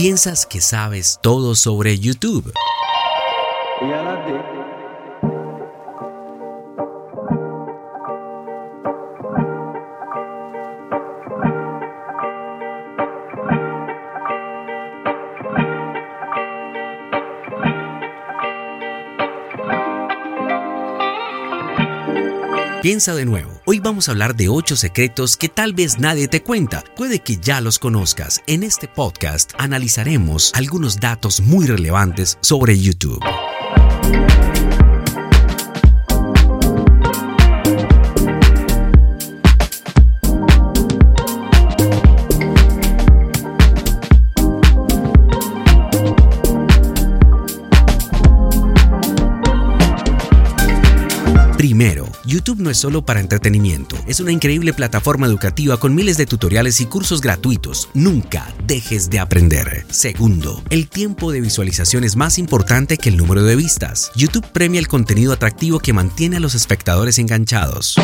¿Piensas que sabes todo sobre YouTube? Piensa de nuevo. Hoy vamos a hablar de 8 secretos que tal vez nadie te cuenta. Puede que ya los conozcas. En este podcast analizaremos algunos datos muy relevantes sobre YouTube. Primero, YouTube no es solo para entretenimiento, es una increíble plataforma educativa con miles de tutoriales y cursos gratuitos. Nunca dejes de aprender. Segundo, el tiempo de visualización es más importante que el número de vistas. YouTube premia el contenido atractivo que mantiene a los espectadores enganchados.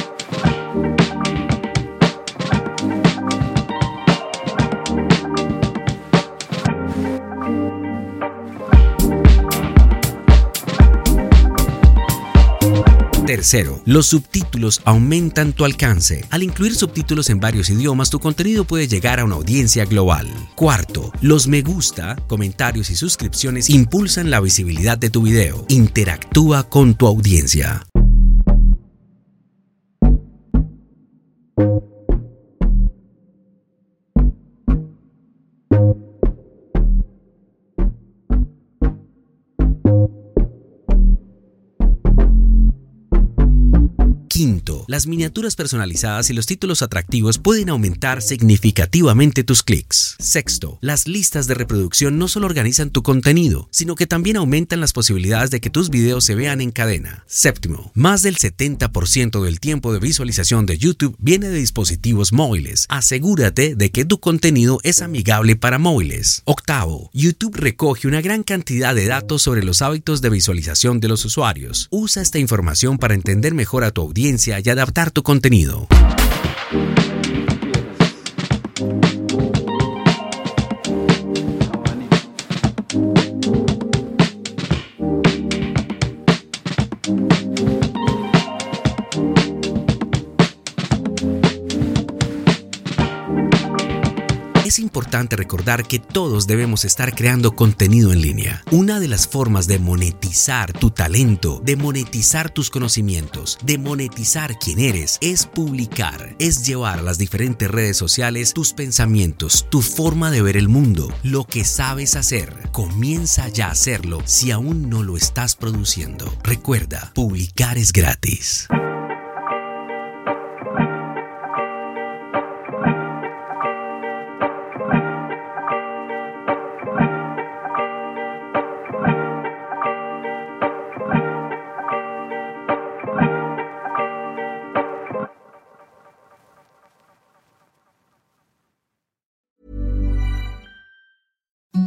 Tercero, los subtítulos aumentan tu alcance. Al incluir subtítulos en varios idiomas, tu contenido puede llegar a una audiencia global. Cuarto, los me gusta, comentarios y suscripciones impulsan la visibilidad de tu video. Interactúa con tu audiencia. Quinto, las miniaturas personalizadas y los títulos atractivos pueden aumentar significativamente tus clics. Sexto, las listas de reproducción no solo organizan tu contenido, sino que también aumentan las posibilidades de que tus videos se vean en cadena. Séptimo, más del 70% del tiempo de visualización de YouTube viene de dispositivos móviles. Asegúrate de que tu contenido es amigable para móviles. Octavo, YouTube recoge una gran cantidad de datos sobre los hábitos de visualización de los usuarios. Usa esta información para entender mejor a tu audiencia y adaptar tu contenido. Es importante recordar que todos debemos estar creando contenido en línea. Una de las formas de monetizar tu talento, de monetizar tus conocimientos, de monetizar quién eres, es publicar, es llevar a las diferentes redes sociales tus pensamientos, tu forma de ver el mundo, lo que sabes hacer. Comienza ya a hacerlo si aún no lo estás produciendo. Recuerda, publicar es gratis.